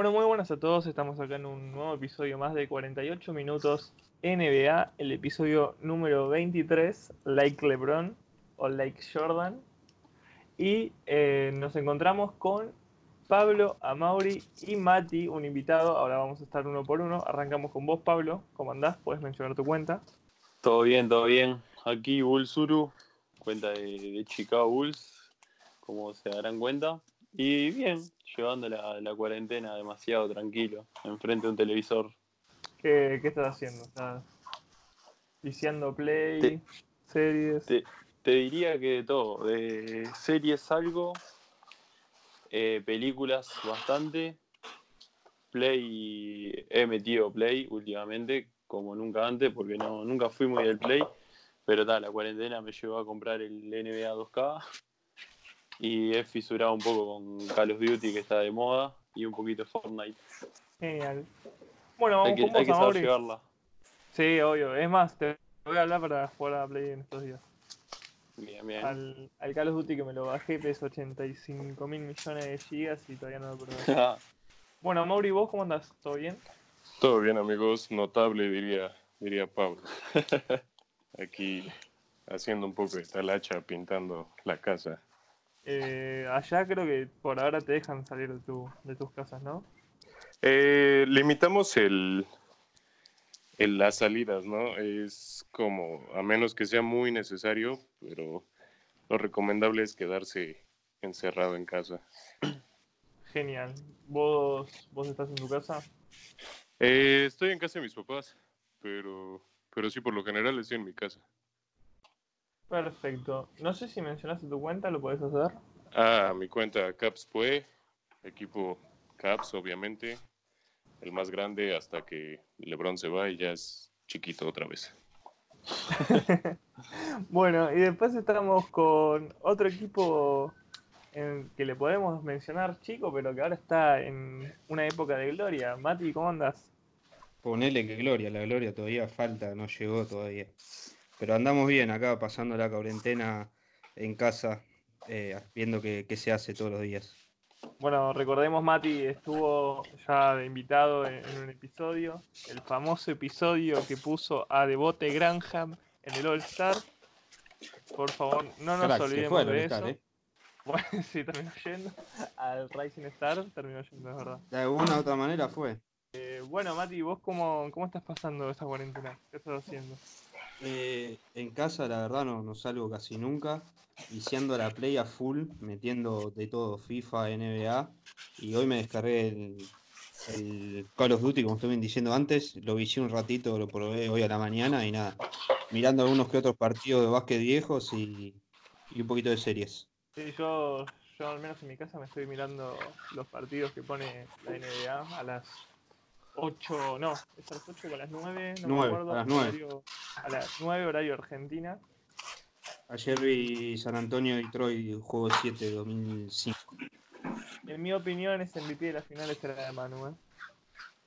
Bueno, muy buenas a todos. Estamos acá en un nuevo episodio más de 48 minutos NBA, el episodio número 23, Like LeBron o Like Jordan. Y eh, nos encontramos con Pablo, Amauri y Mati, un invitado. Ahora vamos a estar uno por uno. Arrancamos con vos, Pablo. ¿Cómo andás? Puedes mencionar tu cuenta. Todo bien, todo bien. Aquí Bullsuru, cuenta de, de Chicago Bulls, como se darán cuenta. Y bien, llevando la, la cuarentena demasiado tranquilo, enfrente de un televisor. ¿Qué, qué estás haciendo? ¿Estás viciando play, Te- series? Te, te diría que de todo, de series algo, eh, películas bastante, play, he metido play últimamente, como nunca antes, porque no, nunca fui muy del play, pero tal, la cuarentena me llevó a comprar el NBA 2K y he fisurado un poco con Call of Duty que está de moda y un poquito Fortnite. Genial. Bueno, Hay vamos que, con hay vos, que saber llevarla. Sí, obvio. Es más, te voy a hablar para jugar a Play en estos días. Bien, bien. Al, al Call of Duty que me lo bajé, pesa 85 mil millones de gigas y todavía no lo probé. Bueno, Mauri, ¿vos cómo andás? ¿Todo bien? Todo bien, amigos. Notable, diría, diría Pablo. Aquí haciendo un poco de talacha, pintando la casa. Eh, allá creo que por ahora te dejan salir de, tu, de tus casas, ¿no? Eh, limitamos el, el- las salidas, ¿no? Es como, a menos que sea muy necesario, pero lo recomendable es quedarse encerrado en casa. Genial. ¿Vos, vos estás en tu casa? Eh, estoy en casa de mis papás, pero, pero sí, por lo general estoy en mi casa. Perfecto. No sé si mencionaste tu cuenta, ¿lo podés hacer? Ah, mi cuenta Caps Pue, equipo Caps, obviamente. El más grande hasta que LeBron se va y ya es chiquito otra vez. Bueno, y después estamos con otro equipo en- que le podemos mencionar chico, pero que ahora está en una época de gloria. Mati, ¿cómo andas? Ponele que Gloria, la Gloria todavía falta, no llegó todavía. Pero andamos bien acá, pasando la cuarentena en casa, eh, viendo qué, qué se hace todos los días. Bueno, recordemos, Mati estuvo ya de invitado en, en un episodio, el famoso episodio que puso a Devote Granham en el All Star. Por favor, no nos Crack, olvidemos de All-Star, eso. ¿eh? Bueno, sí, terminó yendo al Rising Star, terminó yendo, es verdad. De alguna u otra manera fue. Eh, bueno, Mati, ¿vos cómo, cómo estás pasando esta cuarentena? ¿Qué estás haciendo? Eh, en casa, la verdad, no, no salgo casi nunca. Viciando la Play a full, metiendo de todo, FIFA, NBA. Y hoy me descargué el, el Call of Duty, como estuve diciendo antes. Lo vicié un ratito, lo probé hoy a la mañana y nada. Mirando algunos que otros partidos de básquet viejos y, y un poquito de series. Sí, yo, yo al menos en mi casa me estoy mirando los partidos que pone la NBA a las 8, no, es a las 8 o a las 9, no me Nueve, acuerdo. a las nueve. horario- a las 9 horario Argentina. Ayer vi San Antonio Detroit, juego 7 de 2005. En mi opinión, ese MVP de las finales era de Manu, ¿eh?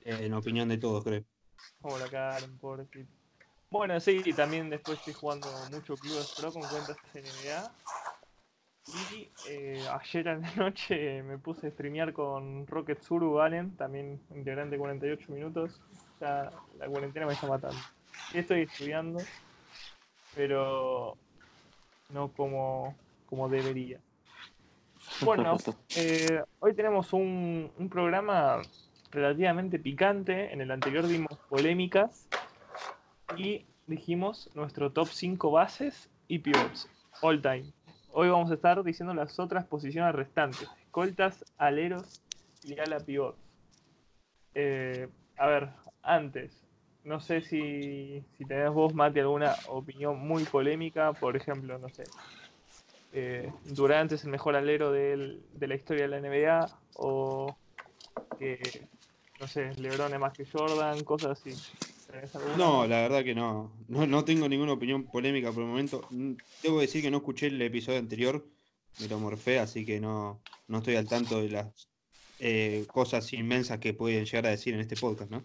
eh, en opinión de todos, creo. Como la Karen, pobrecito. Bueno, sí, y también después estoy jugando mucho Clubes Pro con cuentas NBA. Y eh, ayer a la noche me puse a streamear con Rocket Suru Allen, también integrante de 48 minutos. Ya la cuarentena me está matando. Estoy estudiando, pero no como, como debería. Bueno, eh, hoy tenemos un, un programa relativamente picante. En el anterior dimos polémicas y dijimos nuestro top 5 bases y pivots all time. Hoy vamos a estar diciendo las otras posiciones restantes: escoltas, aleros y ala pivots. Eh, a ver, antes, no sé si, si tenés vos, Mati, alguna opinión muy polémica. Por ejemplo, no sé. Eh, Durant es el mejor alero de la historia de la NBA o que, no sé, LeBron es más que Jordan, cosas así. No, la verdad que no. no. No tengo ninguna opinión polémica por el momento. Mm, Debo decir que no escuché el episodio anterior, me lo morfé, así que no, no estoy al tanto de las eh, cosas inmensas que pueden llegar a decir en este podcast, ¿no?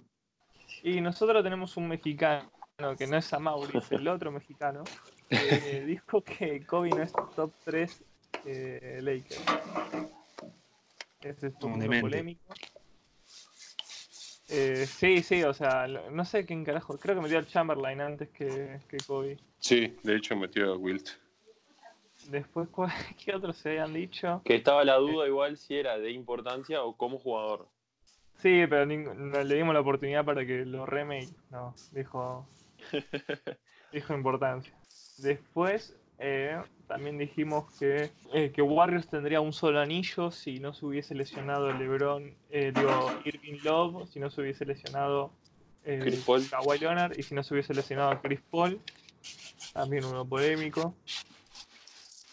Y nosotros tenemos un mexicano que no es Amauri, es el otro mexicano, que dijo que Kobe no es top 3 eh, Lakers. Ese es un punto polémico. Eh, sí, sí, o sea, no sé quién carajo. Creo que metió al Chamberlain antes que, que Kobe. Sí, de hecho metió a Wilt. Después, ¿cuál- ¿qué otros se habían dicho? Que estaba la duda igual si era de importancia o como jugador. Sí, pero no le dimos la oportunidad para que lo remake. No, dijo. dijo importancia. Después, eh, también dijimos que, eh, que Warriors tendría un solo anillo si no se hubiese lesionado LeBron, eh, digo, Irving Love, si no se hubiese lesionado eh, Chris Paul. Kawhi Leonard y si no se hubiese lesionado Chris Paul. También uno polémico.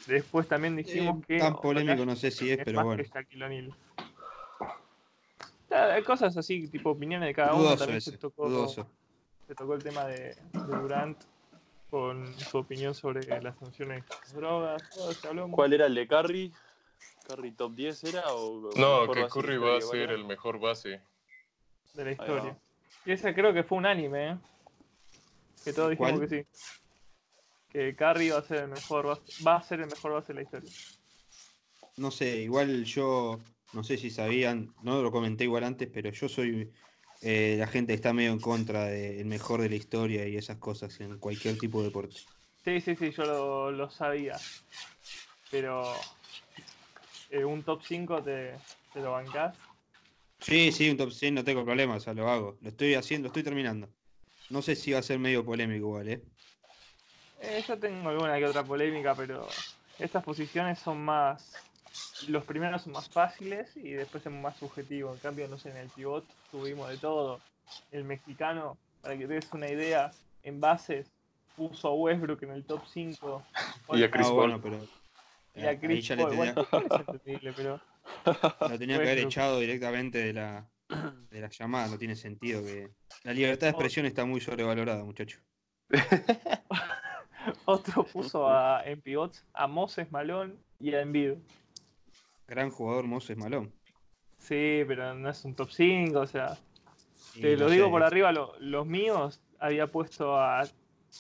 Después también dijimos Eh, que. tan polémico no sé si es, pero bueno. Cosas así, tipo opiniones de cada uno. También ese, se tocó, dudoso. se tocó el tema de, de Durant con su opinión sobre las sanciones las drogas. Todo se habló ¿Cuál era el de Curry? ¿Curry top 10 era? O No, que Curry va a ser el mejor base. de la historia. Y ese creo que fue un anime, ¿eh? Que todos dijimos ¿Cuál? que sí. Que Curry va a ser el mejor base, va a ser el mejor base de la historia. No sé, igual yo, no sé si sabían, no lo comenté igual antes, pero yo soy eh, la gente está medio en contra del mejor de la historia y esas cosas en cualquier tipo de deporte. Sí, sí, sí, yo lo, lo sabía. Pero eh, un top 5 te, te lo bancás. Sí, sí, un top 100 no tengo problema, o sea, lo hago. Lo estoy haciendo, lo estoy terminando. No sé si va a ser medio polémico igual, ¿eh? Eh, yo tengo alguna que otra polémica, pero estas posiciones son más. Los primeros son más fáciles y después es más subjetivo. En cambio, no sé, en el pivot tuvimos de todo. El mexicano, para que te des una idea, en bases puso a Westbrook en el top 5. Y a Chris ah, Paul. bueno, pero Y a ahí Chris Paul. tenía, Bueno, pero. lo tenía que haber echado directamente de la, de la llamada, no tiene sentido que... La libertad de expresión está muy sobrevalorada, muchacho. Otro puso a, en pivots a Moses Malone y a Embiid. Gran jugador Moses Malón. Sí, pero no es un top 5, o sea. Y Te lo digo por arriba, lo- los míos había puesto a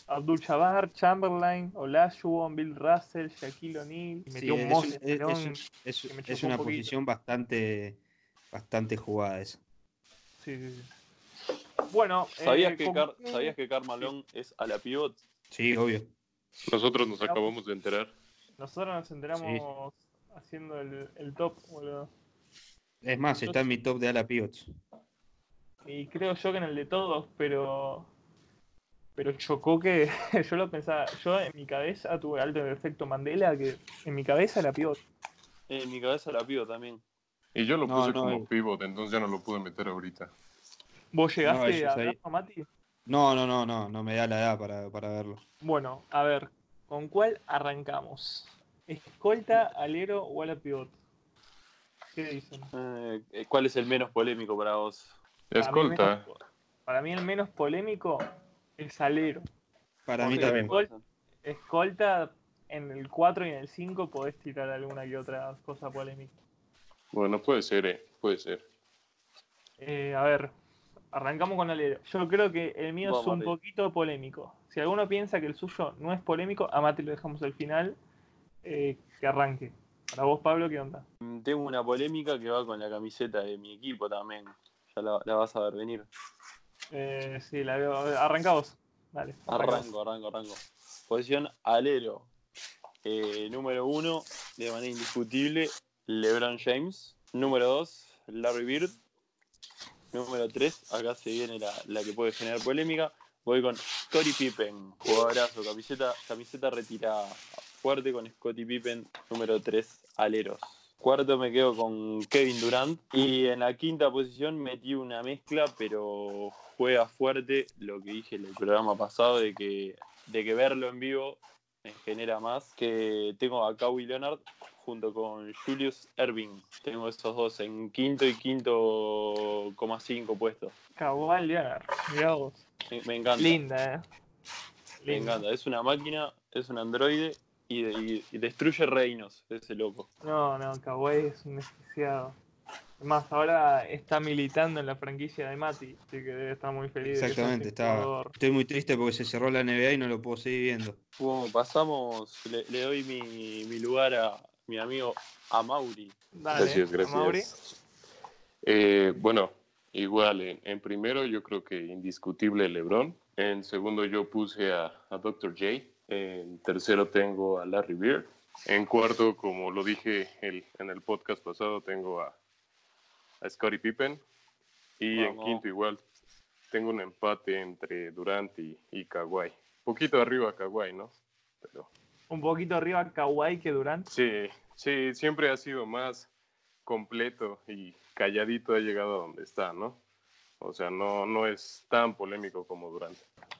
Abdul Jabbar, Chamberlain, Olajuwon, Bill Russell, Shaquille O'Neal, sí, metió un es, Moses es- Malone. es- es- que me es chocó una un posición bastante, bastante jugada esa. Sí, sí, sí. Bueno, ¿Sabías, eh, que con- Car- ¿Sabías que Carmalón es a la pivot? Sí, obvio. Nosotros nos acabamos de enterar. nosotros nos enteramos haciendo el, el top, boludo. Es más, está en mi top de ala pivots. Y creo yo que en el de todos, pero. Pero chocó que yo lo pensaba. Yo en mi cabeza tuve alto efecto Mandela, que en mi cabeza era pivot. En mi cabeza la pivot también. Y yo lo No, puse no, como eh. pivot, entonces ya no lo pude meter ahorita. ¿Vos llegaste a Mati? No, no, no, no, no me da la edad para, para verlo. Bueno, a ver, ¿con cuál arrancamos? ¿Escolta, alero o ala pivot? ¿Qué dicen? Eh, ¿Cuál es el menos polémico para vos? Para mí, Escolta. menos- para mí el menos polémico es alero. Para mí también. Escolta, escolta en el 4 y en el 5 podés tirar alguna que otra cosa polémica. Bueno, puede ser, eh, puede ser. Eh, a ver, arrancamos con alero. Yo creo que el mío es un poquito polémico. Si alguno piensa que el suyo no es polémico, a Mati lo dejamos al final. Eh, que arranque. Para vos, Pablo, ¿qué onda? Mm, Tengo una polémica que va con la camiseta de mi equipo también. Ya la, la vas a ver venir. Eh, sí, la veo. Arranca vos. Dale. Arranco, arranco, arranco. Posición alero. Eh, número uno, de manera indiscutible, LeBron James. Número dos, Larry Bird. Número tres, acá se viene la, la que puede generar polémica. Voy con Scottie Pippen, jugadorazo, camiseta, camiseta retirada. Fuerte con Scottie Pippen, número 3, aleros. Cuarto me quedo con Kevin Durant. Y en la quinta posición metí una mezcla, pero juega fuerte lo que dije en el programa pasado de que, de que verlo en vivo me genera más. Que tengo a Kawhi Leonard junto con Julius Erving. Tengo esos dos en quinto y quinto coma cinco puestos. Kawhi Leonard. Mirá vos. Me, me encanta. Linda, eh. Me Linda. encanta. Es una máquina, es un androide y, y- y destruye reinos, ese loco. No, no, Kawhi es un desquiciado. Además, ahora está militando en la franquicia de Mati, así que debe estar muy feliz. Exactamente, está, jugador. estoy muy triste porque se cerró la NBA y no lo puedo seguir viendo. Bueno, pasamos, le, le doy mi, mi lugar a mi amigo Amauri. Dale, Gracias, gracias. Eh, bueno, igual, en, en primero yo creo que indiscutible LeBron. En segundo yo puse a, a Dr. J. En tercero tengo a Larry Bird. En cuarto, como lo dije el- en el podcast pasado, tengo a, a Scottie Pippen. Y en quinto igual, tengo un empate entre Durant y, y Kawhi. Poquito arriba Kawhi, ¿no? Pero Un poquito arriba Kawhi que Durant. sí, sí, siempre ha sido más completo y calladito ha llegado a donde está, ¿no? O sea, no, no es tan polémico como Durant.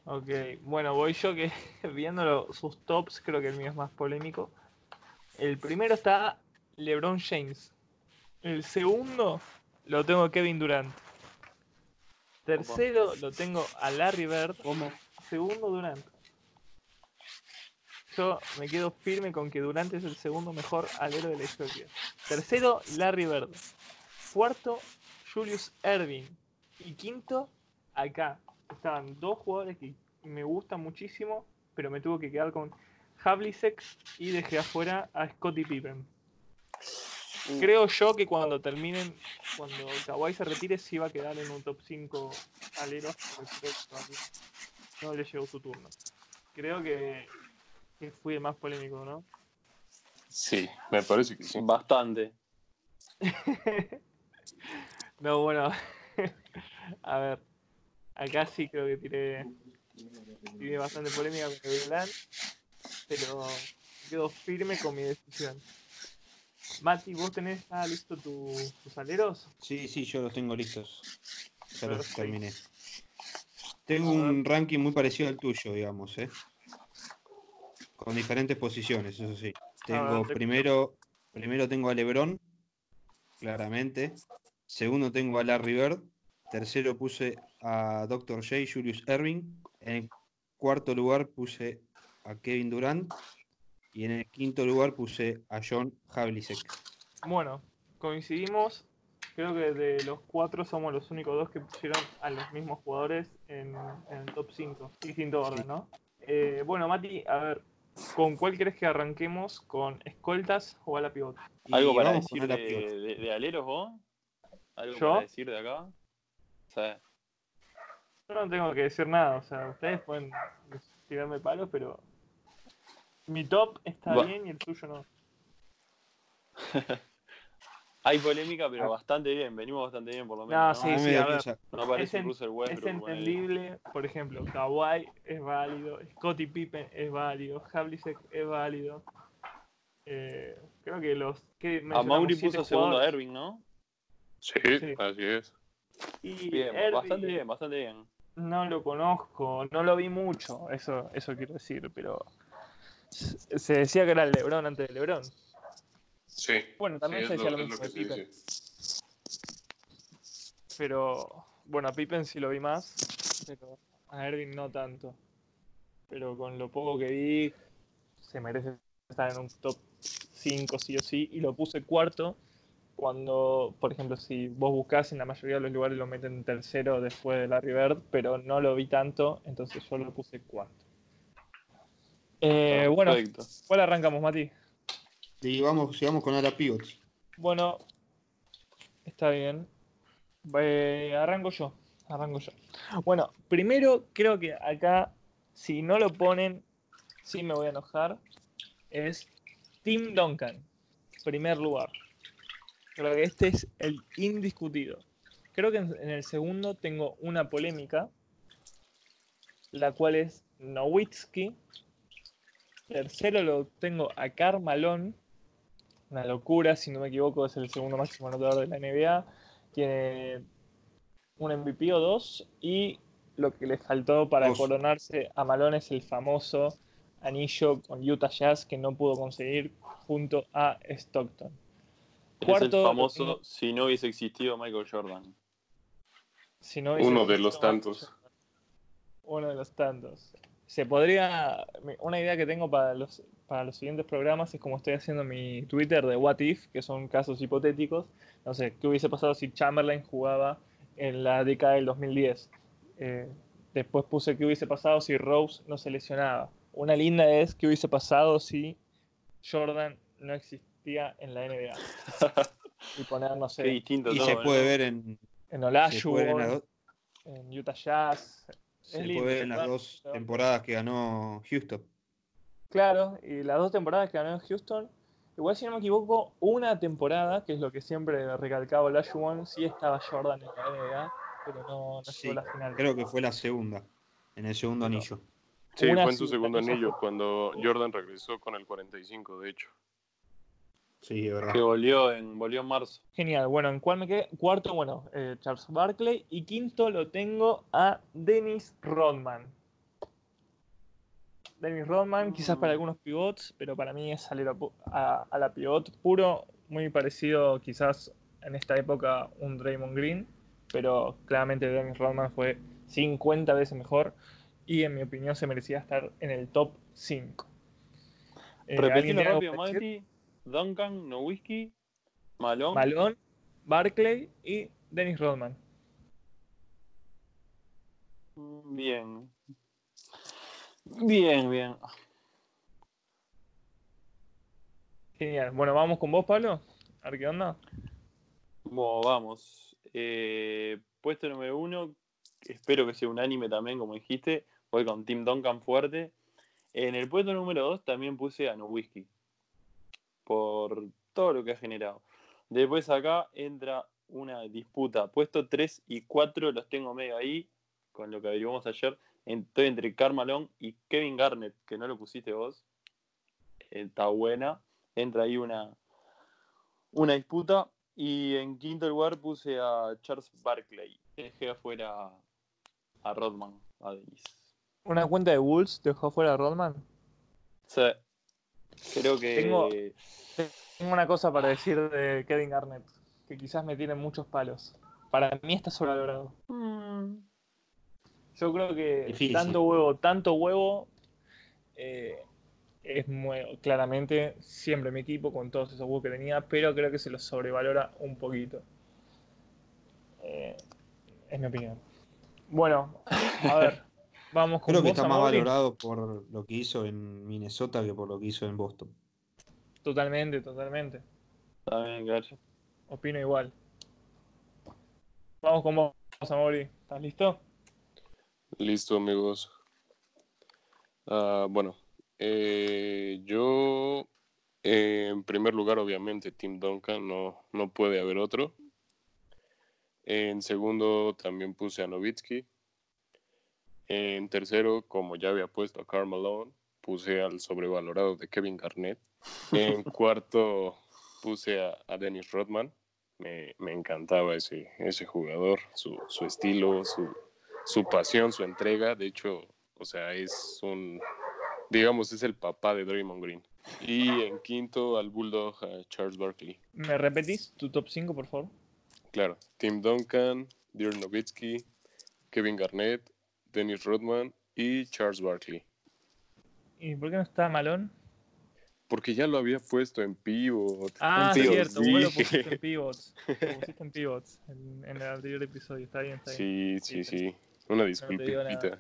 Ok, bueno, voy yo que viendo sus tops, creo que el mío es más polémico. El primero está LeBron James. El segundo lo tengo Kevin Durant. Tercero lo tengo a Larry Bird. ¿Cómo? Segundo Durant. Yo me quedo firme con que Durant es el segundo mejor alero de la historia. Tercero, Larry Bird. Cuarto, Julius Erving. Y quinto, acá. Estaban dos jugadores que me gustan muchísimo, pero me tuve que quedar con Havlicek y dejé afuera a Scottie Pippen. Creo yo que cuando terminen, cuando Kawhi se retire, sí va a quedar en un top 5 aleros, no le llegó su turno. Creo que, que fui el más polémico, ¿no? Sí, me parece que sí. Bastante. No, bueno, a ver, acá sí creo que tiré, tiré bastante polémica con el Durant, pero quedo firme con mi decisión. Mati, ¿vos tenés ya listo tu- tus aleros? Sí, sí, yo los tengo listos. Ya los terminé. Tengo un ranking muy parecido al tuyo, digamos, ¿eh? Con diferentes posiciones, eso sí. Tengo te- primero, primero tengo a LeBron, claramente. Segundo tengo a Larry Bird. Tercero puse a Dr. J, Julius Erving. En el cuarto lugar puse a Kevin Durant. Y en el quinto lugar puse a John Havlicek. Bueno, coincidimos. Creo que de los cuatro somos los únicos dos que pusieron a los mismos jugadores en, en el top 5. Distinto orden, ¿no? Eh, bueno, Mati, a ver, ¿con cuál crees que arranquemos? ¿Con escoltas o a la pivot? ¿Algo para decir la de, de, de aleros vos? ¿Algo ¿Yo? para decir de acá? Sí. Yo no tengo que decir nada, o sea, ustedes pueden tirarme palos, pero mi top está bien y el tuyo no. Hay polémica, pero Ah. bastante bien. Venimos bastante bien, por lo No, menos. sí, ¿no? Sí, me a da ver. risa. No aparece Es, en- Russell es Westbrook. entendible, por ejemplo, Kawhi es válido, Scottie Pippen es válido, Havlicek es válido. Eh, creo que los que A mencionamos Mauri puso segundo a Erving, ¿no? Sí, Sí. así es. y Bien, bastante bien, bastante bien. No lo conozco, no lo vi mucho, eso, eso quiero decir, pero se decía que era el LeBron antes de LeBron. Sí. Bueno, también Sí, se decía lo- lo mismo lo de Pippen, pero bueno, a Pippen sí lo vi más, pero a Erving no tanto. Pero con lo poco que vi, se merece estar en un top 5 sí o sí, y lo puse cuarto cuando, por ejemplo, si vos buscás en la mayoría de los lugares lo meten tercero después de Larry Bird, pero no lo vi tanto, entonces yo lo puse cuarto. Eh, bueno, Perfecto. ¿cuál arrancamos, Mati? Y vamos, sigamos con la pivot. Bueno, está bien. Eh, arranco yo, arranco yo. Bueno, primero creo que acá, si no lo ponen, sí me voy a enojar, es Tim Duncan, primer lugar. Creo que este es el indiscutido. Creo que en, en el segundo tengo una polémica, la cual es Nowitzki. Tercero lo tengo a Carmalón, una locura, si no me equivoco, es el segundo máximo anotador de la NBA. Tiene un MVP o dos. Y lo que le faltó para coronarse a Malone es el famoso anillo con Utah Jazz que no pudo conseguir junto a Stockton. Es el famoso tengo- si no hubiese existido Michael Jordan. Si no hubiese Uno de los Michael tantos. Jordan. Uno de los tantos. Se podría. Una idea que tengo para los, para los siguientes programas es como estoy haciendo mi Twitter de What If, que son casos hipotéticos. No sé, ¿qué hubiese pasado si Chamberlain jugaba en la década del 2010? Eh, después puse qué hubiese pasado si Rose no se lesionaba. Una linda es qué hubiese pasado si Jordan no existía en la NBA. Y poner, no Qué sé, distinto Y todo. se ¿no? puede ver en, En en Olajuwon, dos- en Utah Jazz. se puede ver en las ¿verdad? dos Pero- temporadas que ganó Houston. Claro, y las dos temporadas que ganó en Houston, igual si no me equivoco, una temporada, que es lo que siempre recalcaba Olajuwon, sí estaba Jordan en la NBA, pero no, no Sí, llegó a la final. Creo que fue la segunda, en el segundo anillo. Sí, Una fue en su segundo anillo, cuando Jordan regresó con el 45, de hecho. Sí, es verdad. Que volvió en, volvió en marzo. Genial, bueno, ¿en cuál me quedé? Cuarto, bueno, eh, Charles Barkley. Y quinto lo tengo a Dennis Rodman. Dennis Rodman, quizás para Mm. algunos pivots, pero para mí es salir a, pu- a- a la pivot puro, muy parecido quizás en esta época un Draymond Green, pero claramente Dennis Rodman fue 50 veces mejor y en mi opinión se merecía estar en el top 5. Eh, ¿alguien Repetilo tiene algo rápido? Mati. Duncan, Nowitzki, Malone. Malone, Barkley y Dennis Rodman. Bien. Bien, bien. Genial. Bueno, vamos con vos, Pablo. A ver qué onda. Bueno, vamos. Eh, puesto número uno, espero que sea unánime también, como dijiste. Voy con Tim Duncan fuerte. En el puesto número dos también puse a Nowitzki. Por todo lo que ha generado. Después acá entra una disputa. Puesto 3 y 4 los tengo medio ahí, con lo que averiguamos ayer. Estoy entre Carmalón y Kevin Garnett, que no lo pusiste vos. Está buena. Entra ahí una, una disputa. Y en quinto lugar puse a Charles Barkley. Dejé afuera a Rodman, a Dennis. Una cuenta de Bulls dejó fuera a Rodman. Sí. Creo que. Tengo- Tengo una cosa para decir de Kevin Garnett, que quizás me tiene muchos palos. Para mí está sobrevalorado. Mm, Yo creo que Difícil. tanto huevo, tanto huevo, eh, es muy, claramente siempre mi equipo con todos esos huevos que tenía, pero creo que se los sobrevalora un poquito. Eh, es mi opinión. Bueno, a ver, vamos con Creo que vos, está más Amaury. valorado por lo que hizo en Minnesota que por lo que hizo en Boston. Totalmente, totalmente. También, Gacho. Opino igual. Vamos con vos, Amaury. ¿Estás listo? Listo, amigos. Ah, bueno, eh, yo, eh, en primer lugar, obviamente, Tim Duncan, no, no puede haber otro. En segundo, también puse a Nowitzki. En tercero, como ya había puesto a Karl Malone, puse al sobrevalorado de Kevin Garnett. En cuarto, puse a, a Dennis Rodman. Me, me encantaba ese, ese jugador, su, su estilo, su, su pasión, su entrega. De hecho, o sea, es un, digamos, es el papá de Draymond Green. Y en quinto, al Bulldog, a Charles Barkley. ¿Me repetís tu top 5, por favor? Claro, Tim Duncan, Dirk Nowitzki, Kevin Garnett, Dennis Rodman y Charles Barkley. ¿Y por qué no está Malón? Porque ya lo había puesto en pivot. Ah, En cierto, vos lo pusiste en pivots. Lo pusiste en pivots en, en el anterior episodio. Está bien, está bien. Sí, sí, sí. Una disculpita.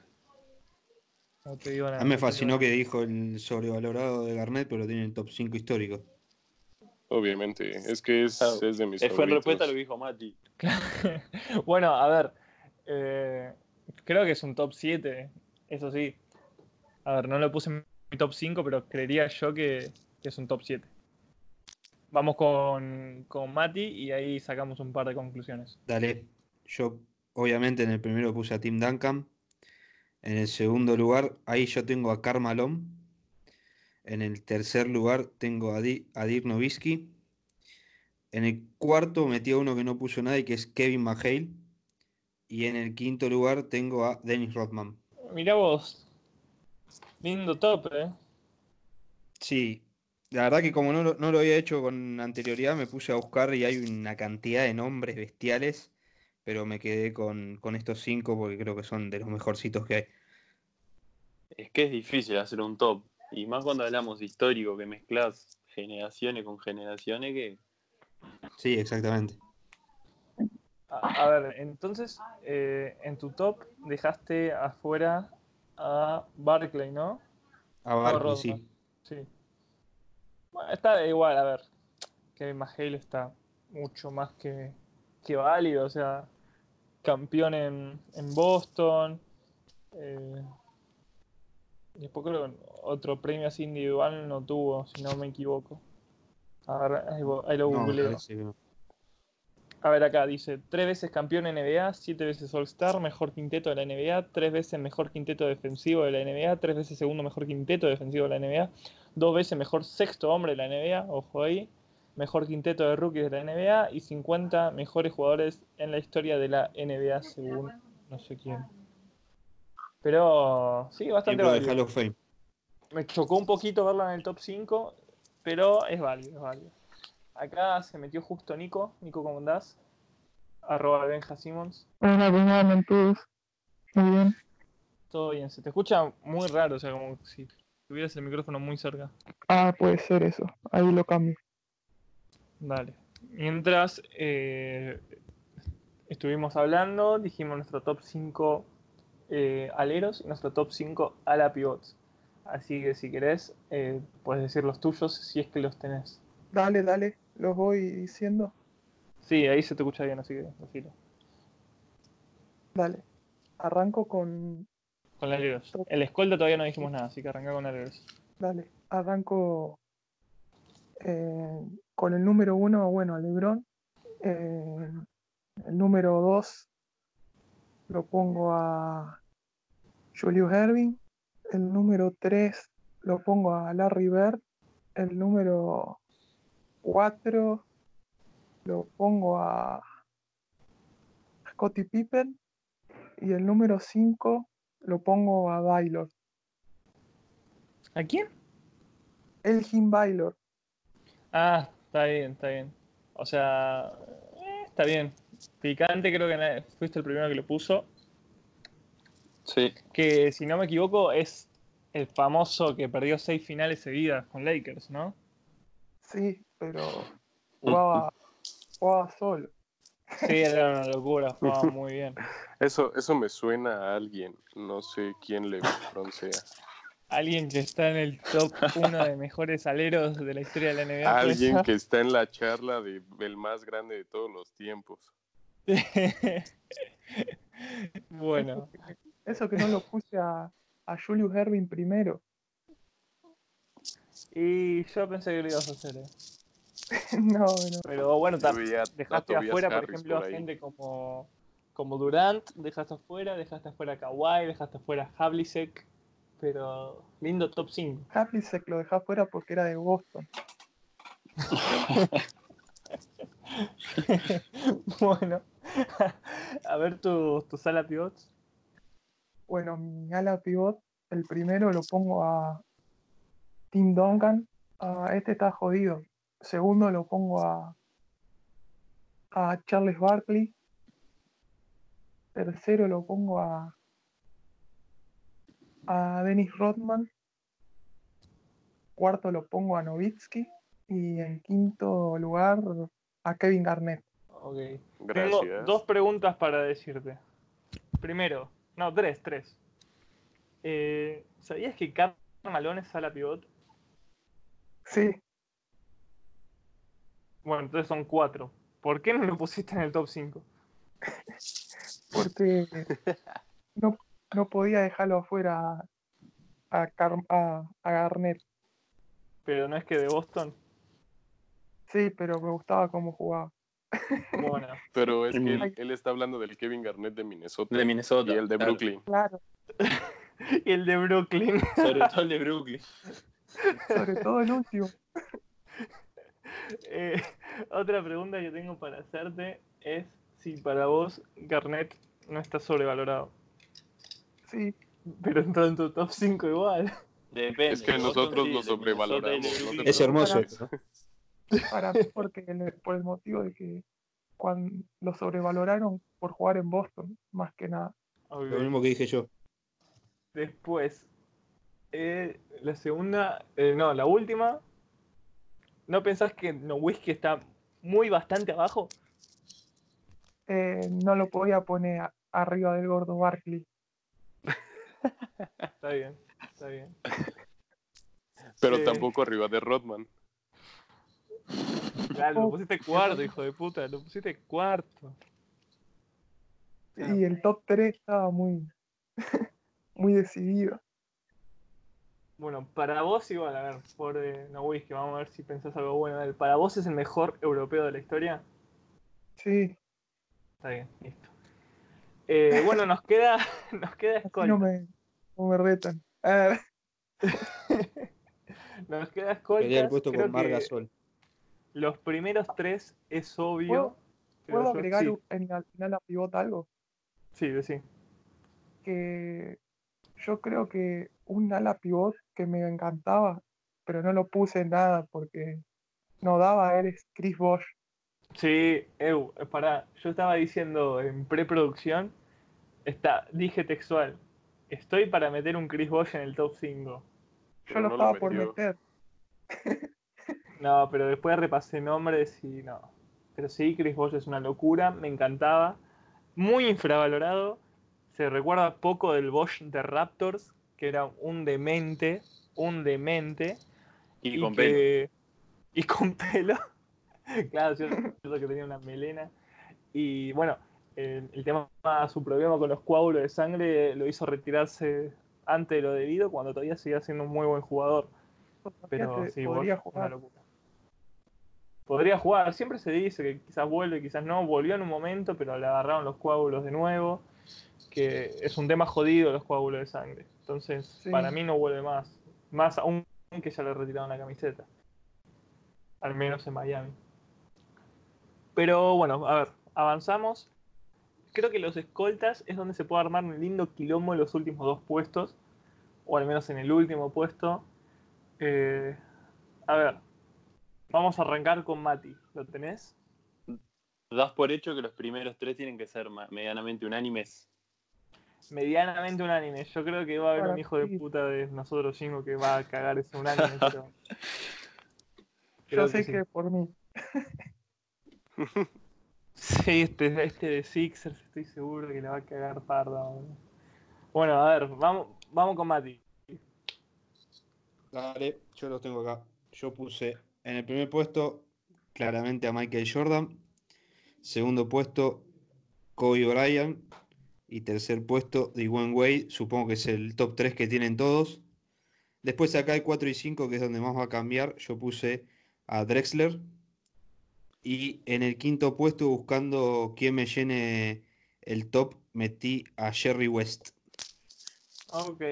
No te digo nada. A mí me fascinó que dijo el sobrevalorado de Garnett, pero lo tiene en el top 5 histórico. Obviamente. Es que es, Claro. es de mis Fue en respuesta a lo que dijo Mati. bueno, a ver. eh, creo que es un top 7. Eso sí. A ver, no lo puse en mi top 5, pero creería yo que, es un top 7. Vamos con, con Mati y ahí sacamos un par de conclusiones. Dale, yo obviamente en el primero puse a Tim Duncan. En el segundo lugar, ahí yo tengo a Karl Malone. En el tercer lugar tengo a, Di- a Dirk Nowitzki. En el cuarto metí a uno que no puso nadie, que es Kevin McHale. Y en el quinto lugar tengo a Dennis Rodman. Mirá vos. Lindo top, eh. Sí, la verdad que como no lo, no lo había hecho con anterioridad, me puse a buscar y hay una cantidad de nombres bestiales, pero me quedé con, con estos cinco porque creo que son de los mejorcitos que hay. Es que es difícil hacer un top. Y más cuando hablamos histórico, que mezclas generaciones con generaciones, que Sí, exactamente. A, a ver, entonces, eh, en tu top dejaste afuera a Barclay, ¿no? A Rodman. sí. Sí. Bueno, está igual, a ver. Kevin McHale está mucho más que, que válido, o sea, campeón en, en Boston. Eh, y después creo que otro premio así individual no tuvo, si no me equivoco. A ver, ahí, ahí lo googleo. que no. A ver acá, dice, tres veces campeón NBA, siete veces All-Star, mejor quinteto de la NBA, tres veces mejor quinteto defensivo de la NBA, tres veces segundo mejor quinteto defensivo de la NBA, dos veces mejor sexto hombre de la NBA, ojo ahí, mejor quinteto de rookies de la NBA y 50 mejores jugadores en la historia de la NBA según no sé quién. Pero sí, bastante válido. Hall of Fame. Me chocó un poquito verla en el top 5, pero es válido, es válido. Acá se metió justo Nico. Nico, ¿cómo andás? Arroba Benja Simmons. Hola, ¿cómo andan todos? Muy bien. Todo bien. Se te escucha muy raro, o sea, como si tuvieras el micrófono muy cerca. Ah, puede ser eso. Ahí lo cambio. Dale. Mientras eh, estuvimos hablando, dijimos nuestro top 5 eh, aleros y nuestro top 5 ala pivots. Así que si querés, eh, puedes decir los tuyos si es que los tenés. Dale, dale. Los voy diciendo. Sí, ahí se te escucha bien, así que decilo. Dale. Arranco con. Con aleros. El escolta todavía no dijimos nada, así que arranca con aleros. Dale. Arranco eh, con el número uno, bueno, a Lebron. Eh, el número dos lo pongo a Julius Erving. El número tres lo pongo a Larry Bird. El número cuatro lo pongo a Scottie Pippen. Y el número cinco lo pongo a Baylor. ¿A quién? Elgin Baylor. Ah, está bien, está bien. O sea, eh, está bien. Picante, creo que fuiste el primero que lo puso. Sí, Que si no me equivoco, es el famoso que perdió seis finales seguidas con Lakers, ¿no? Sí, pero jugaba, jugaba solo. Sí, era una locura, jugaba muy bien. Eso, eso me suena a alguien. No sé quién le broncea. Alguien que está en el top 1 de mejores aleros de la historia de la NBA. ¿puede Alguien que está en la charla de el más grande de todos los tiempos. bueno, Eso que no lo puse a, a Julius Erving primero. Y yo pensé que lo ibas a hacer, ¿eh? no, no. Pero bueno, dejaste afuera, por ejemplo, por a gente como, como Durant, dejaste afuera, dejaste afuera a Kawhi, dejaste afuera a Havlicek, pero lindo top 5. Havlicek lo dejaba fuera porque era de Boston. bueno, a ver tus tu sala pivots. Bueno, mi ala pivot, el primero lo pongo a Tim Duncan. Este está jodido. Segundo lo pongo a, a Charles Barkley. Tercero lo pongo a, a Dennis Rodman. Cuarto lo pongo a Novitsky. Y en quinto lugar a Kevin Garnett. Ok. Gracias. Tengo dos preguntas para decirte. Primero, no, tres, tres. Eh, ¿Sabías que Karl Malone es sala pivot? Sí, Bueno, entonces son cuatro. ¿Por qué no lo pusiste en el top 5? porque no, no podía dejarlo afuera a, Car- a- a Garnett. Pero no es que de Boston. Sí, pero me gustaba cómo jugaba. Bueno, Pero es que él, Ay. él está hablando del Kevin Garnett de Minnesota de Minnesota. y el de claro. Brooklyn. Claro, y el de Brooklyn. Sobre todo el de Brooklyn. Sobre todo el último. Eh, otra pregunta que tengo para hacerte es si para vos Garnett no está sobrevalorado. Sí, Pero entró en tu top 5 igual. Depende. Es que nosotros lo sobrevaloramos. Es hermoso. para mí porque el- por el motivo de que cuando lo sobrevaloraron por jugar en Boston, más que nada. Lo mismo que dije yo. Después, eh, la segunda, eh, no, la última. ¿No pensás que Nowitzki está muy bastante abajo? Eh, no lo podía poner a- arriba del gordo Barkley. Está bien, está bien. Pero Sí. tampoco arriba de Rodman. Claro, lo pusiste cuarto, hijo de puta, lo pusiste cuarto. Y el top 3 estaba muy, muy decidido. Bueno, para vos igual, a ver, por eh, no whisky, vamos a ver si pensás algo bueno. A ver, ¿Para vos es el mejor europeo de la historia? Sí, Está bien, listo. Eh, bueno, nos queda, nos queda así escolta. no me, no me retan. Ah, Nos queda escolta. Pelea el puesto Creo con Mar que Gasol. Los primeros tres es obvio. ¿Puedo- pero ¿Puedo yo- agregar sí, en, al final a pivot algo? sí, sí. Que yo creo que un ala pivot que me encantaba, pero no lo puse en nada porque no daba, eres Chris Bosch. Sí, Eu, eh, pará, yo estaba diciendo en preproducción, está, dije textual, estoy para meter un Chris Bosh en el top 5. Yo lo no lo estaba por meter. No, pero después repasé nombres y no. Pero sí, Chris Bosh es una locura, me encantaba. Muy infravalorado. Se recuerda poco del Bosch de Raptors, que era un demente, un demente. Y, con que- Y con pelo. claro, cierto, que tenía una melena. Y bueno, el, el tema, su problema con los coágulos de sangre lo hizo retirarse antes de lo debido, cuando todavía seguía siendo un muy buen jugador. Pero sí, podría Bosch, una jugar. locura. Podría jugar, siempre se dice que quizás vuelve, quizás no. Volvió en un momento, pero le agarraron los coágulos de nuevo. Que es un tema jodido los coágulos de sangre. Entonces, Sí. para mí no vuelve más. Más aún que ya le retiraron la camiseta. Al menos en Miami. Pero bueno, a ver, avanzamos. Creo que los escoltas es donde se puede armar un lindo quilombo en los últimos dos puestos. O al menos en el último puesto. Eh, a ver, vamos a arrancar con Mati. ¿Lo tenés? Das por hecho que los primeros tres tienen que ser medianamente unánimes. Medianamente unánime. Yo creo que va a haber Para un hijo de puta de nosotros cinco que va a cagar ese unánime. Yo sé sí. que por mí. Sí, este, este de Sixers estoy seguro que le va a cagar parda. Bueno, a ver, vamos, vamos con Mati. Dale, yo los tengo acá. Yo puse en el primer puesto claramente a Michael Jordan. Segundo puesto, Kobe Bryant. Y tercer puesto, Dwayne Wade. Supongo que es el top 3 que tienen todos. Después acá el 4 y 5, que es donde más va a cambiar. Yo puse a Drexler. Y en el quinto puesto, buscando quién me llene el top, metí a Jerry West. Ok.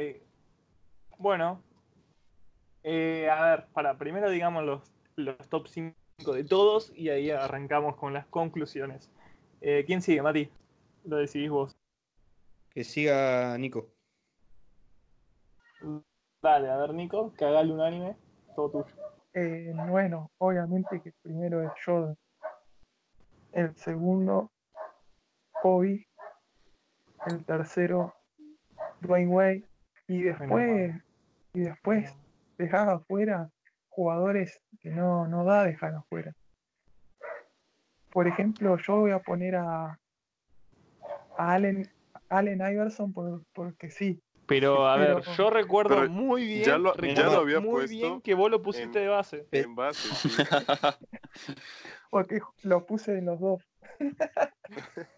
Bueno. Eh, a ver, para primero digamos los, los top 5 de todos y ahí arrancamos con las conclusiones. Eh, ¿Quién sigue, Mati? Lo decidís vos. Que siga Nico. Dale, a ver, Nico, cagale un anime. Todo tuyo. Eh, bueno, obviamente que primero es Jordan. El segundo, Kobe. El tercero, Dwayne Wade. Y después, y después dejar afuera jugadores que no, no da dejar afuera. Por ejemplo, yo voy a poner a, a Allen, Allen Iverson por- porque sí. Pero, a ver, Pero- yo recuerdo muy bien, ya lo- ya lo había muy puesto bien que vos lo pusiste en- de base. En base, sí. Porque lo puse en los dos.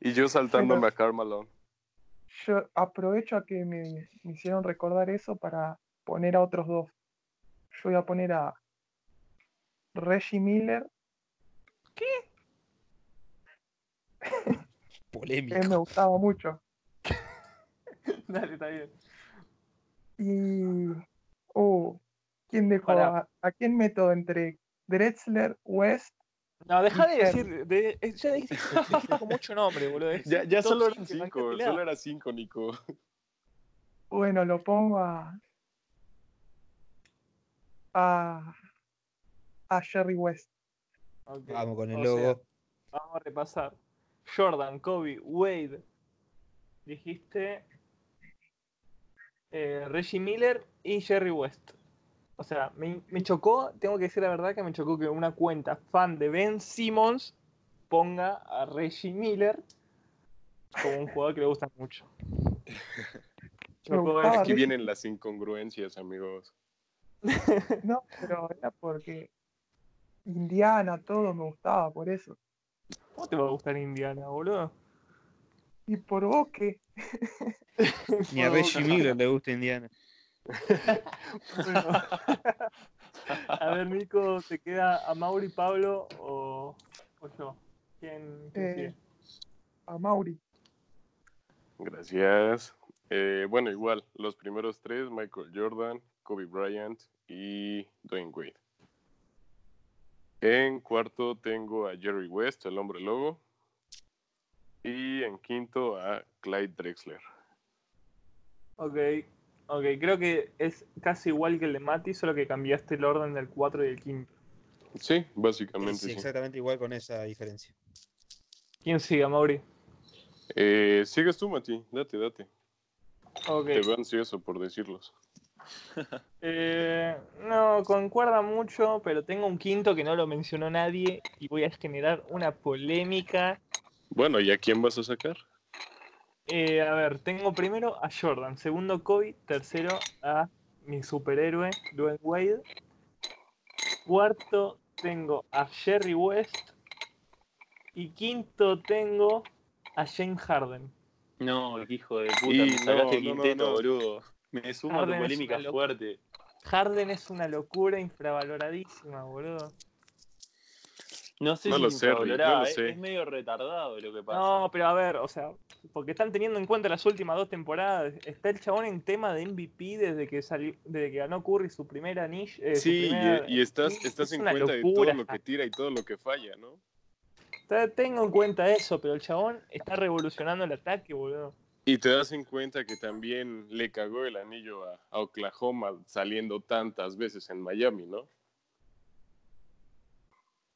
Y yo saltándome a Carmelo. Yo aprovecho a que me, me hicieron recordar eso para poner a otros dos. Yo voy a poner a Reggie Miller, Polémico. que me gustaba mucho. Dale, está bien. Y. Uh, ¿Quién dejó? A, ¿A quién meto entre Drexler, West? No, deja de decir. de- eh, ya dijiste, ocho nombres, boludo. es Ya, ya solo eran cinco, solo era cinco, Nico. Bueno, lo pongo a. a. a Jerry West. Vamos con el o logo. sea, vamos a repasar. Jordan, Kobe, Wade. Dijiste. eh, Reggie Miller y Jerry West. O sea, me, me chocó, tengo que decir la verdad que me chocó que una cuenta fan de Ben Simmons ponga a Reggie Miller como un jugador que le gusta mucho. Chocó. Aquí Reggie. vienen las incongruencias, amigos. No, pero era porque. Indiana, todo me gustaba, por eso. ¿Cómo te va a gustar Indiana, boludo? ¿Y por vos qué? Ni a Reggie Miller le gusta Indiana. Bueno. a ver, Nico, ¿te queda a Mauri, Pablo o, o yo? ¿Quién, quién Eh? A Mauri. Gracias. Eh, bueno, igual, los primeros tres, Michael Jordan, Kobe Bryant y Dwayne Wade. En cuarto tengo a Jerry West, el hombre lobo. Y en quinto a Clyde Drexler. Ok, ok, creo que es casi igual que el de Mati, solo que cambiaste el orden del 4 y el 5. Sí, básicamente Sí, sí. exactamente igual con esa diferencia. ¿Quién sigue, Mauri? Eh, sigues tú, Mati. Date, date. Ok. Te veo ansioso por decirlos. Eh, no, concuerda mucho, pero tengo un quinto que no lo mencionó nadie y voy a generar una polémica. Bueno, ¿y a quién vas a sacar? Eh, a ver, tengo primero a Jordan, segundo Kobe, tercero a mi superhéroe, Dwayne Wade. Cuarto tengo a Jerry West. Y quinto tengo a James Harden. No, hijo de puta, me sacaste no, el no, no, quinteto, no. boludo. Me sumo a tu polémica fuerte. Harden es una locura infravaloradísima, boludo. No sé No si lo es sé, Rick, infravalorada, no lo es- sé. es medio retardado lo que pasa. No, pero a ver, o sea, porque están teniendo en cuenta las últimas dos temporadas. Está el chabón en tema de MVP desde que salió, desde que ganó Curry su primera anillo. eh, Sí, y, primera- y estás, es estás en cuenta de todo lo que tira y todo lo que falla, ¿no? Está- Tengo en cuenta eso, pero el chabón está revolucionando el ataque, boludo. Y te das en cuenta que también le cagó el anillo a, a Oklahoma saliendo tantas veces en Miami, ¿no?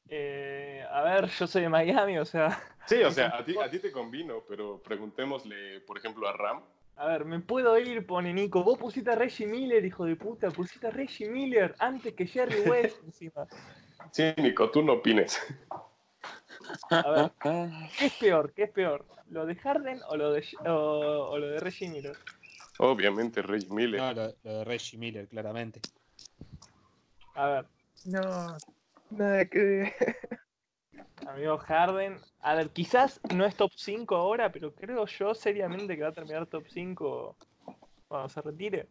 Eh, a ver, yo soy de Miami, o sea, Sí, o sea, a ti, a ti te convino, pero preguntémosle, por ejemplo, a Ram. a ver, me puedo ir, pone Nico. Vos pusiste a Reggie Miller, hijo de puta, pusiste a Reggie Miller antes que Jerry West encima. Sí, Nico, tú no opines. A ver, ¿qué es peor? ¿Qué es peor? ¿Lo de Harden o lo de, o, o lo de Reggie Miller? Obviamente, Reggie Miller. No, lo, lo de Reggie Miller, claramente. A ver, No, nada que ver. amigo Harden. A ver, quizás no es top 5 ahora, pero creo yo seriamente que va a terminar top 5 cuando se retire.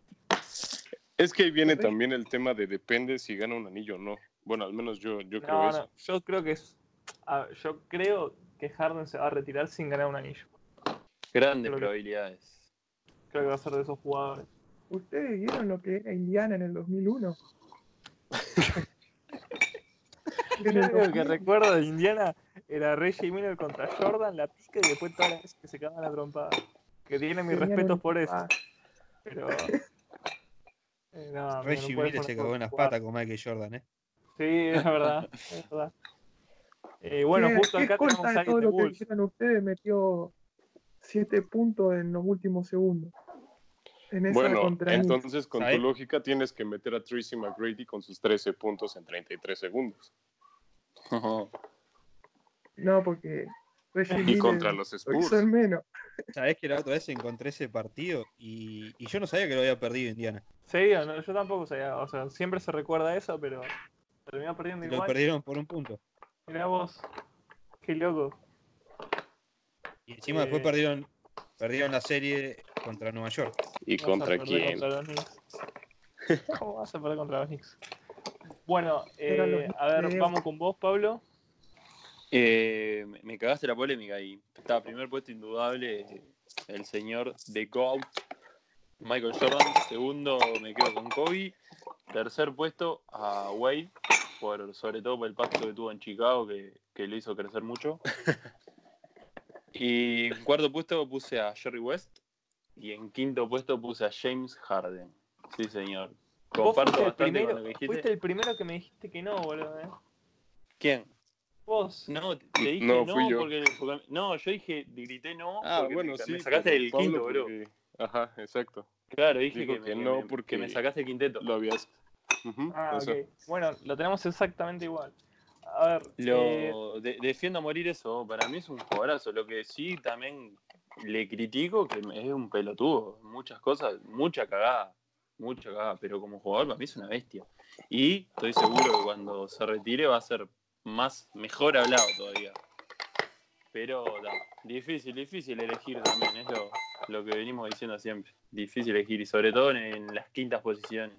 Es que ahí viene también el tema de depende si gana un anillo o no. Bueno, al menos yo, yo creo No, eso. no, yo creo que es. A ver, yo creo que Harden se va a retirar sin ganar un anillo. Grandes Creo que- probabilidades. Creo que va a ser de esos jugadores. ¿Ustedes vieron lo que era Indiana en el 2001? En el Lo único que 2000, recuerdo de Indiana era Reggie Miller contra Jordan, la pica y después todas las veces que se cagaban la trompada. Que tiene mis respetos por eso. ah, Pero. eh, no, Reggie no Miller se cagó en las patas con Michael Jordan, ¿eh? Sí, es verdad. Es verdad. Eh, bueno, ¿qué- justo acá tenemos de a todo de lo que hicieron ustedes metió 7 puntos en los últimos segundos. En esa Bueno, entonces con ¿Sabe? tu lógica tienes que meter a Tracy McGrady con sus 13 puntos en 33 segundos. No, porque Reggie Y Miller contra los lo Spurs. en menos. Sabés que la otra vez encontré ese partido y, y yo no sabía que lo había perdido Indiana. Sí, no, yo tampoco sabía. O sea, siempre se recuerda eso, pero terminó perdiendo Lo igual. perdieron por un punto. Mirá vos. Qué loco. Y encima Eh. después perdieron, perdieron la serie contra Nueva York. ¿Y contra quién? contra los Knicks. ¿Cómo vas a perder contra los Knicks? Bueno, eh, a ver, vamos con vos, Pablo. Eh, me- cagaste la polémica ahí. Está, primer puesto indudable, eh, el señor The GOAT, Michael Jordan. Segundo, me quedo con Kobe. Tercer puesto, a Wade, sobre todo por el pacto que tuvo en Chicago, que, que le hizo crecer mucho. Y en cuarto puesto puse a Jerry West. Y en quinto puesto puse a James Harden. Sí, señor. Comparto fuiste el, bastante primero, con lo que dijiste. fuiste el primero que me dijiste que no, boludo. ¿eh? ¿Quién? Vos. No, te dije No, no, yo. porque, porque- No, yo dije, grité no. Ah, porque bueno, me, sí. me sacaste pero el Pablo quinto, bro. porque- Ajá, exacto. Claro, dije que, que me, no porque- que me sacaste el quinteto. Lo habías. Ah, eso. ok. Bueno, lo tenemos exactamente igual. A ver, eh, Lo de- defiendo a morir eso. Para mí es un jugadorazo. Lo que sí también le critico que es un pelotudo. Muchas cosas, mucha cagada. Mucha cagada. Pero como jugador para mí es una bestia. Y estoy seguro que cuando se retire va a ser más mejor hablado todavía. Pero da, difícil, difícil elegir también, es lo, lo que venimos diciendo siempre. Difícil elegir y sobre todo en, en las quintas posiciones.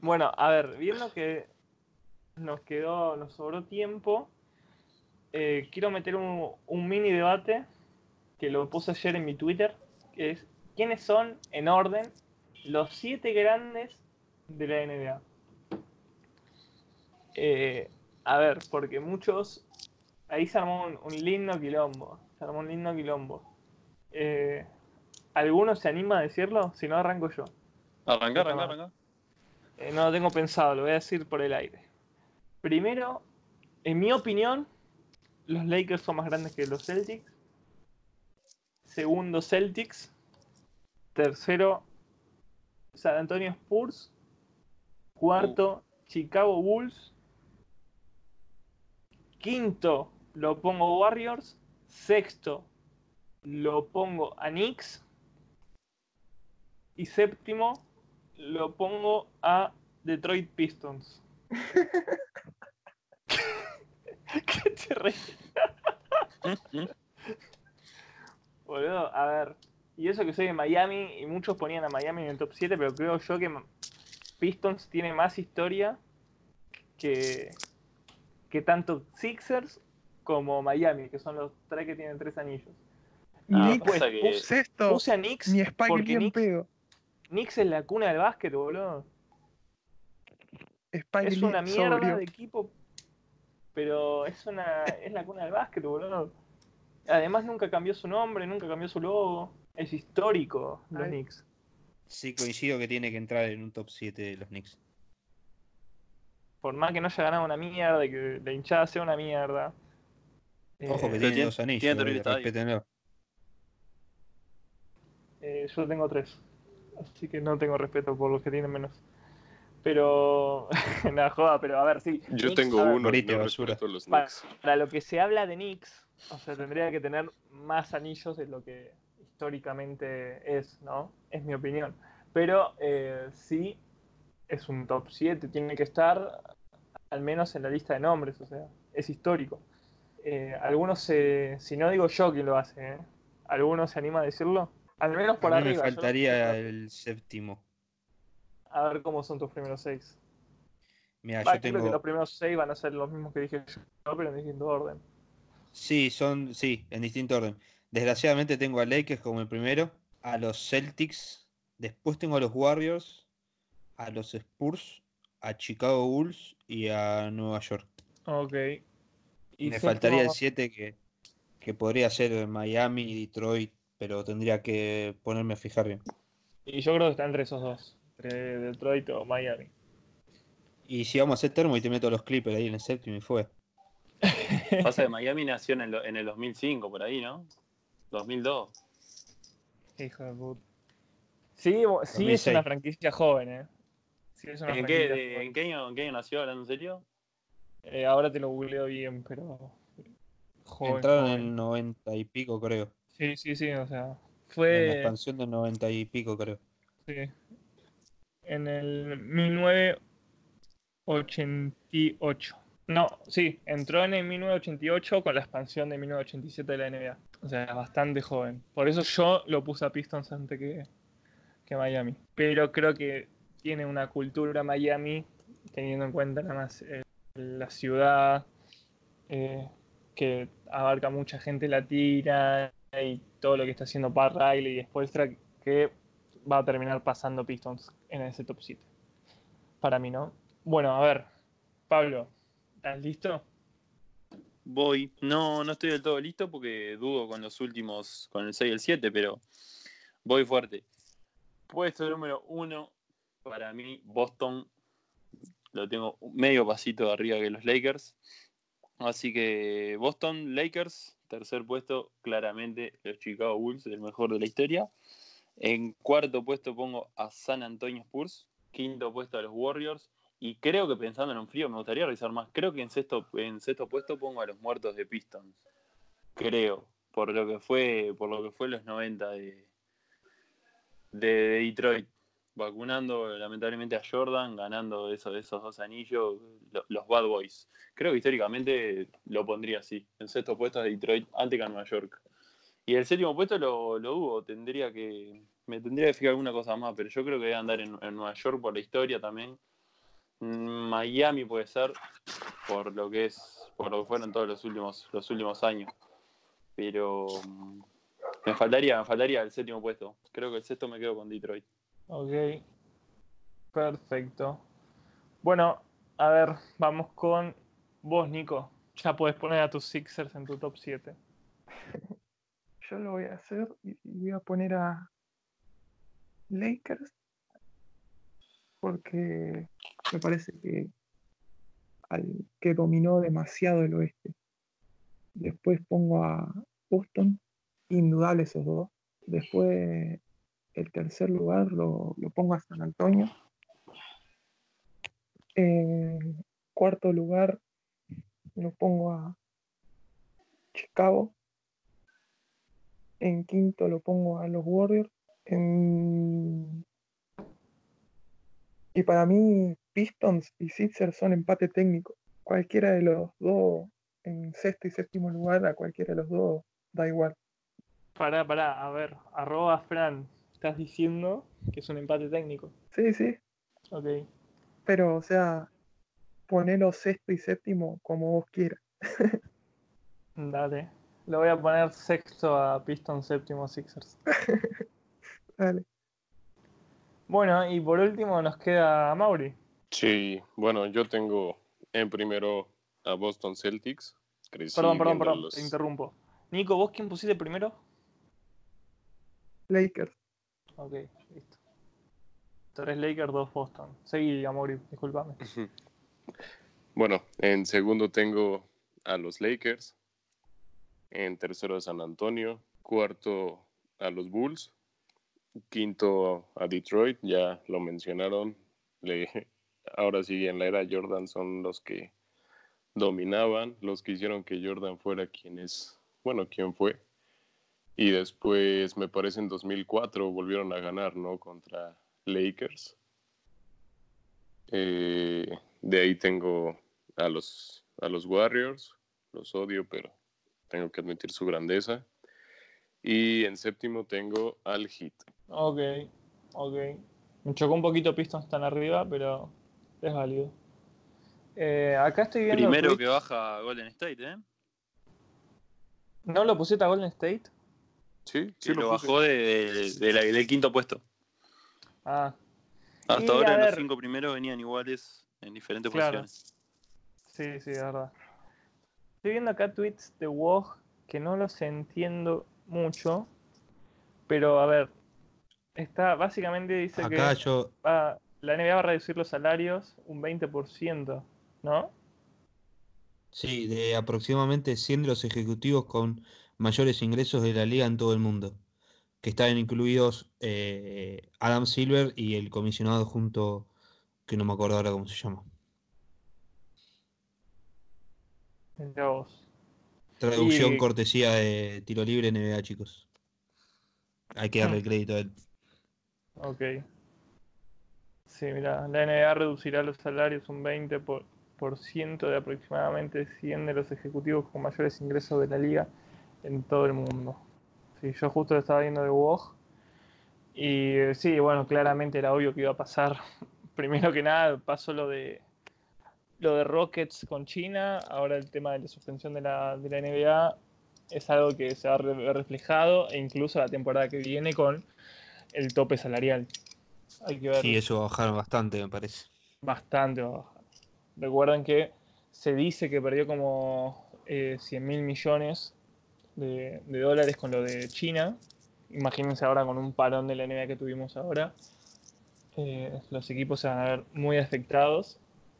Bueno, a ver, viendo que nos quedó, nos sobró tiempo, eh, quiero meter un, un mini debate que lo puse ayer en mi Twitter, que es quiénes son, en orden, los siete grandes de la NBA. Eh, a ver, porque muchos, ahí se armó un, un lindo quilombo, se armó un lindo quilombo. Eh, ¿Alguno se anima a decirlo? Si no, arranco yo. Arranca, arranca, arranca. Eh, no lo tengo pensado, lo voy a decir por el aire. Primero, en mi opinión, los Lakers son más grandes que los Celtics. Segundo, Celtics. Tercero, San Antonio Spurs. Cuarto, Chicago Bulls. Quinto, lo pongo Warriors. Sexto, lo pongo a Knicks. Y séptimo, lo pongo a Detroit Pistons. ¿Qué te reís? Boludo, a ver. Y eso que soy de Miami, y muchos ponían a Miami en el top 7, pero creo yo que Pistons tiene más historia que, que tanto Sixers como Miami, que son los tres que tienen tres anillos. Y Ah, Knicks, pasa que- sexto, Puse a Knicks ni Spike porque ni Knicks, pedo. Knicks es la cuna del básquet, boludo. Spike Es una mierda sobrio. de equipo, pero es una es la cuna del básquet, boludo. Además nunca cambió su nombre, nunca cambió su logo. Es histórico los Ay. Knicks. Sí, coincido que tiene que entrar en un top 7 de los Knicks. Por más que no haya ganado una mierda, y que la hinchada sea una mierda. Ojo que Eh, tiene dos anillos, tiene eh, eh, yo tengo tres. Así que no tengo respeto por los que tienen menos. Pero. Nada, joda, pero a ver, sí. Yo Knicks, tengo ver, uno no basura. los Para- Knicks. Para lo que se habla de Knicks, o sea, tendría que tener más anillos de lo que históricamente es, ¿no? Es mi opinión. Pero eh, sí, es un top 7, tiene que estar al menos en la lista de nombres, o sea, es histórico. Eh, algunos, se, si no digo yo quién lo hace, ¿eh? ¿Alguno se anima a decirlo? Al menos por a mí me arriba. yo- faltaría el séptimo. A ver cómo son tus primeros seis. Mira, yo creo que los tengo. primeros seis van a ser los mismos que dije yo, pero en distinto orden. Sí, son. Sí, en distinto orden. Desgraciadamente tengo a Lakers como el primero, a los Celtics, después tengo a los Warriors, a los Spurs, a Chicago Bulls y a Nueva York. Ok. Y Me faltaría el 7 que, que podría ser Miami Detroit, pero tendría que ponerme a fijar bien. Y yo creo que está entre esos dos. Entre Detroit o Miami. Y si vamos a hacer termo y te meto los Clippers ahí en el séptimo y fue. Pasa que Miami nació en el, en el 2005, por ahí, ¿no? 2002. Hijo de puta. Sí, sí es 2006. una franquicia joven, ¿eh? Sí es una ¿En qué, franquicia de- joven. en, qué año, en qué año nació, hablando en serio? Eh, ahora te lo googleo bien, pero... Joven, Entraron joven. en el 90 y pico, creo. Sí, sí, sí, o sea... En la Fue... expansión del 90 y pico, creo. Sí. En el 1988. No, sí, entró en el 1988 con la expansión de 1987 de la NBA. O sea, bastante joven. Por eso yo lo puse a Pistons antes que, que Miami. Pero creo que tiene una cultura Miami, teniendo en cuenta nada más eh, la ciudad, eh, que abarca mucha gente latina y todo lo que está haciendo Pat Riley y Spoelstra, que va a terminar pasando Pistons en ese top 7. Para mí, ¿no? Bueno, a ver, Pablo, ¿estás listo? Voy. No, no estoy del todo listo porque dudo con los últimos, con el 6 y el 7, pero voy fuerte. Puesto número 1, para mí, Boston. Lo tengo medio pasito de arriba que los Lakers. Así que Boston, Lakers, tercer puesto, claramente los Chicago Bulls, el mejor de la historia. En cuarto puesto pongo a San Antonio Spurs. Quinto puesto a los Warriors. Y creo que pensando en un frío, me gustaría revisar más. Creo que en sexto, en sexto puesto pongo a los muertos de Pistons. Creo. Por lo que fue, por lo que fue los 90 de, de Detroit. Vacunando lamentablemente a Jordan, ganando esos, esos dos anillos, lo- los Bad Boys. Creo que históricamente lo pondría así, en sexto puesto a Detroit, antes que a Nueva York. Y el séptimo puesto lo, lo hubo, tendría que, me tendría que fijar alguna cosa más, pero yo creo que debe andar en, en Nueva York por la historia también. Mm, Miami puede ser, por lo que es, por lo que fueron todos los últimos, los últimos años. Pero mm, me faltaría, me faltaría el séptimo puesto. Creo que el sexto me quedo con Detroit. Ok. Perfecto. Bueno, a ver, vamos con vos, Nico. Ya puedes poner a tus Sixers en tu top 7. Yo lo voy a hacer y voy a poner a Lakers porque me parece que al que dominó demasiado el oeste. Después pongo a Boston, indudable esos dos. Después el tercer lugar lo, lo pongo a San Antonio. En cuarto lugar lo pongo a Chicago. En quinto lo pongo a los Warriors. En- Y para mí, Pistons y Sixers son empate técnico. Cualquiera de los dos, en sexto y séptimo lugar, a cualquiera de los dos, da igual. Pará, pará, a ver, arroba Fran, estás diciendo que es un empate técnico. Sí, sí, Ok. pero o sea, ponelo sexto y séptimo como vos quieras. Dale. Le voy a poner sexto a Piston, séptimo Sixers. Dale. Bueno, y por último nos queda Mauri. Sí, bueno, yo tengo en primero a Boston Celtics. Crecí Perdón, perdón, perdón, los- te interrumpo. Nico, ¿vos quién pusiste primero? Lakers. Ok, listo. Tres Lakers, dos Boston. Seguí, Mauri, disculpame. Bueno, en segundo tengo a los Lakers. En tercero a San Antonio. Cuarto a los Bulls. Quinto a Detroit, ya lo mencionaron. Ahora sí, en la era Jordan son los que dominaban, los que hicieron que Jordan fuera quien es, bueno, quien fue. Y después, me parece en 2004, volvieron a ganar, ¿no? Contra Lakers. Eh, de ahí tengo a los, a los Warriors, los odio, pero tengo que admitir su grandeza. Y en séptimo tengo al Heat. Ok, ok. Me chocó un poquito Pistons tan arriba, pero es válido. Eh, acá estoy viendo. Primero que baja Golden State, ¿eh? ¿No lo pusiste a Golden State? Sí, Sí, lo bajó de, de- de la- del quinto puesto. Ah, Hasta Y, ahora los cinco primeros venían iguales en diferentes Claro. posiciones. sí, sí, es verdad. Estoy viendo acá tweets de WOG que no los entiendo mucho, pero a ver, está básicamente dice Acá que yo, va- la NBA va a reducir los salarios un 20%, ¿no? Sí, de aproximadamente 100 de los ejecutivos con mayores ingresos de la liga en todo el mundo, que están incluidos eh, Adam Silver y el comisionado junto, que no me acuerdo ahora cómo se llama. Traducción Y- cortesía de tiro libre NBA, chicos. Hay que darle el crédito a él. Ok. Sí, mira, la NBA reducirá los salarios un 20% por, por ciento de aproximadamente 100 de los ejecutivos con mayores ingresos de la liga en todo el mundo. Sí, yo justo lo estaba viendo de WOG. Y eh, sí, bueno, claramente era obvio que iba a pasar. Primero que nada, pasó lo de lo de Rockets con China, ahora el tema de la suspensión de la, de la NBA es algo que se va a ver reflejado e incluso la temporada que viene con el tope salarial. Hay que ver Sí, eso bajaron bastante, me parece. bastante baja. Recuerden que se dice que perdió como eh, 100 mil millones de, de dólares con lo de China. Imagínense ahora con un parón de la NBA que tuvimos ahora. Eh, los equipos se van a ver muy afectados.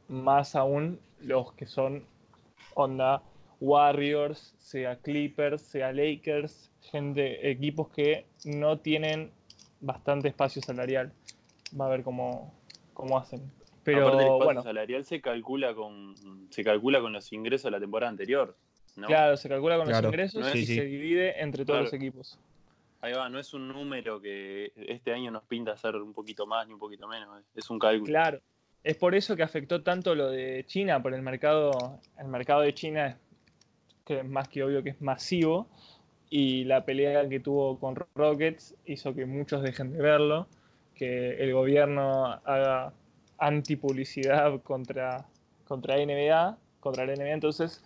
Más aún los que son onda Warriors, sea Clippers, sea Lakers, gente, equipos que no tienen bastante espacio salarial. Va a ver cómo, cómo hacen. Pero Aparte el espacio bueno, salarial se calcula con se calcula con los ingresos de la temporada anterior, ¿no? claro, se calcula con Claro, los ingresos no es- y sí, sí. se divide entre todos Claro. los equipos. Ahí va, no es un número que este año nos pinta ser un poquito más ni un poquito menos, es un cálculo. Claro. Es por eso que afectó tanto lo de China, por el mercado, el mercado de China es que es más que obvio que es masivo y la pelea que tuvo con Rockets hizo que muchos dejen de verlo, que el gobierno haga antipublicidad contra, contra NBA, contra la NBA, entonces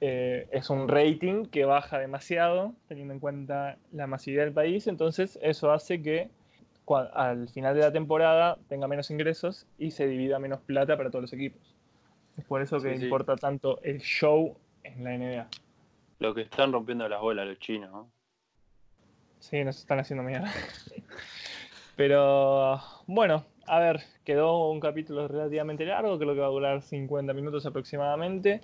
eh, es un rating que baja demasiado, teniendo en cuenta la masividad del país, entonces eso hace que al final de la temporada tenga menos ingresos y se divida menos plata para todos los equipos. Es por eso que Sí, sí. importa tanto el show en la NBA. Lo que están rompiendo las bolas los chinos, ¿no? Sí, nos están haciendo mierda. Pero bueno, a ver, quedó un capítulo relativamente largo, creo que va a durar 50 minutos aproximadamente.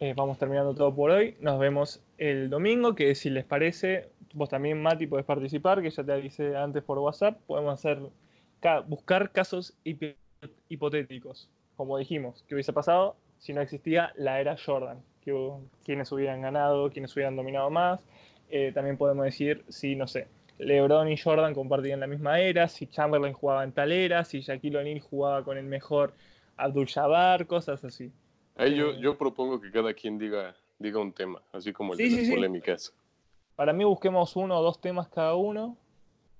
Eh, vamos terminando todo por hoy. Nos vemos el domingo, que si les parece, vos también, Mati, podés participar, que ya te avisé antes por WhatsApp. Podemos hacer ca- buscar casos hipotéticos, como dijimos, que hubiese pasado si no existía la era Jordan, que hubieran ganado, quienes hubieran dominado más. Eh, también podemos decir si, no sé, LeBron y Jordan compartían la misma era, si Chamberlain jugaba en tal era, si Shaquille O'Neal jugaba con el mejor Abdul-Jabbar, cosas así. Ahí yo, Eh. yo propongo que cada quien diga, diga un tema, así como el Sí, de sí, las sí. polémicas. Para mí busquemos uno o dos temas cada uno.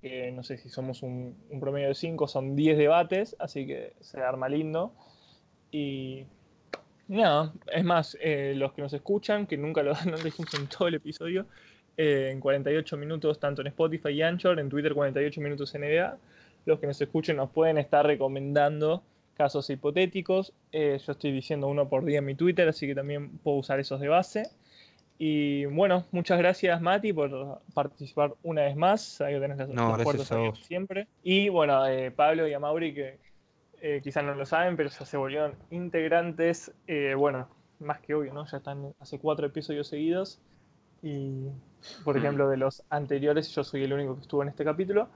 que no sé si somos un, un promedio de cinco, son 10 debates, así que se arma lindo. Y nada, es más, eh, los que nos escuchan, que nunca lo, no lo dijimos en todo el episodio, eh, en 48 minutos, tanto en Spotify y Anchor, en Twitter 48 minutos NBA, los que nos escuchen nos pueden estar recomendando casos hipotéticos. Eh, yo estoy diciendo uno por día en mi Twitter, así que también puedo usar esos de base. Y bueno, muchas gracias Mati por participar una vez más. Que tenés las, No, puertas abiertas siempre. Y bueno, eh, Pablo y a Mauri, que eh, quizás no lo saben, pero ya se volvieron integrantes. eh, bueno, más que obvio, ¿no? Ya están hace cuatro episodios seguidos. Y por ejemplo, de los anteriores, yo soy el único que estuvo en este capítulo.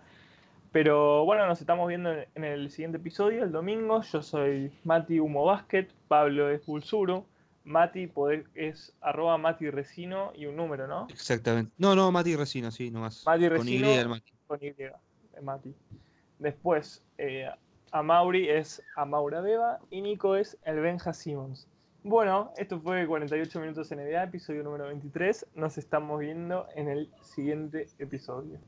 Pero bueno, nos estamos viendo en- el siguiente episodio, el domingo. Yo soy Mati Humo Basket, Pablo es Pulsuru, Mati poder- es arroba Mati Resino y un número, ¿no? Exactamente. No, no, Mati Resino, sí, nomás. Mati Con Resino. Y el Mati. Con Y, eh, Mati. Después, eh, a Mauri es Amaura Beba y Nico es el Benja Simmons. Bueno, esto fue 48 minutos NBA, episodio número 23. Nos estamos viendo en el siguiente episodio.